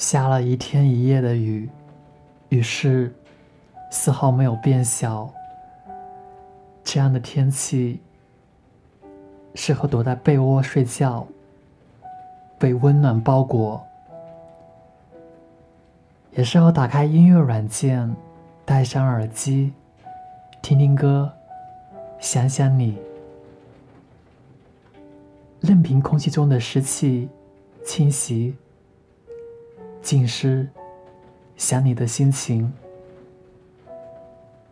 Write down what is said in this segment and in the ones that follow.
下了一天一夜的雨，雨势丝毫没有变小。这样的天气，适合躲在被窝睡觉，被温暖包裹；也适合打开音乐软件，戴上耳机，听听歌，想想你。任凭空气中的湿气侵袭。浸湿，想你的心情。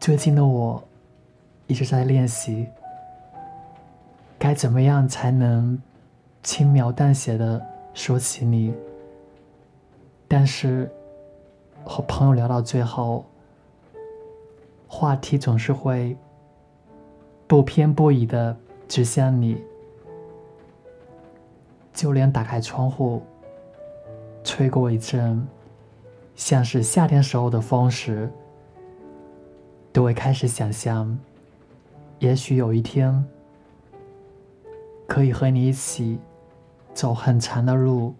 最近的我，一直在练习，该怎么样才能轻描淡写的说起你？但是和朋友聊到最后，话题总是会不偏不倚的指向你，就连打开窗户。吹过一阵，像是夏天时候的风时，都会开始想象，也许有一天，可以和你一起走很长的路，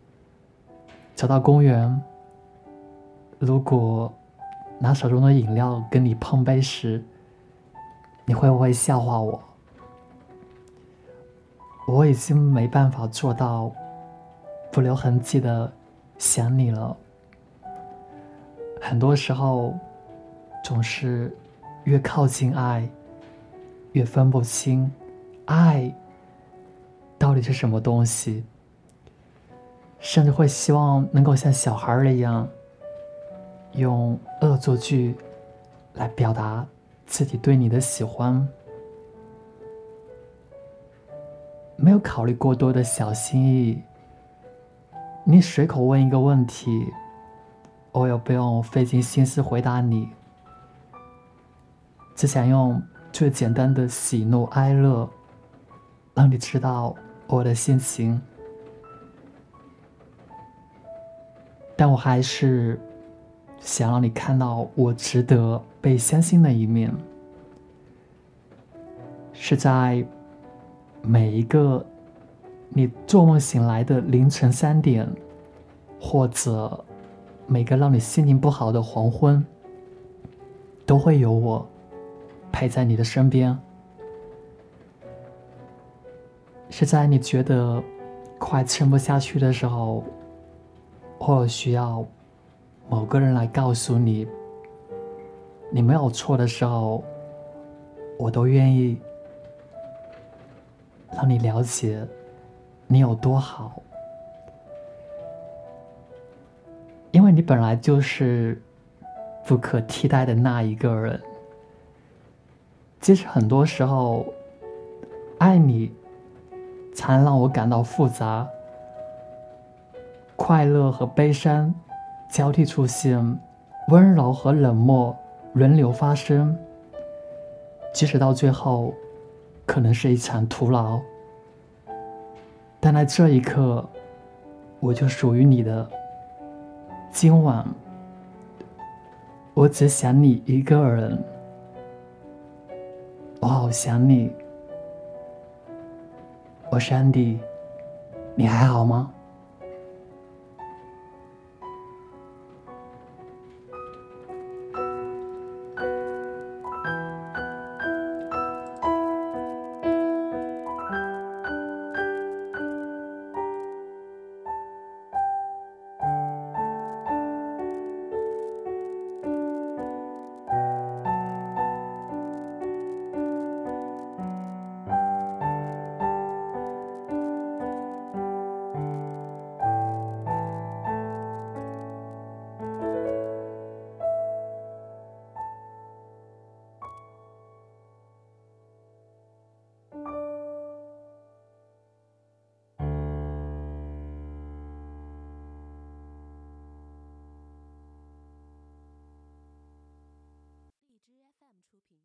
走到公园。如果拿手中的饮料跟你碰杯时，你会不会笑话我？我已经没办法做到不留痕迹的。想你了，很多时候总是越靠近爱，越分不清爱到底是什么东西，甚至会希望能够像小孩儿一样，用恶作剧来表达自己对你的喜欢，没有考虑过多的小心翼翼。你随口问一个问题，我也不用费尽心思回答你，只想用最简单的喜怒哀乐，让你知道我的心情。但我还是想让你看到我值得被相信的一面，是在每一个。你做梦醒来的凌晨三点，或者每个让你心情不好的黄昏，都会有我陪在你的身边。是在你觉得快撑不下去的时候，或者需要某个人来告诉你你没有错的时候，我都愿意让你了解。你有多好？你本来就是不可替代的那一个人。其实很多时候，爱你才让我感到复杂，快乐和悲伤交替出现，温柔和冷漠轮流发生。即使到最后，可能是一场徒劳。但在这一刻，我就属于你的。今晚，我只想你一个人。我好想你，我是安迪，你还好吗？出品。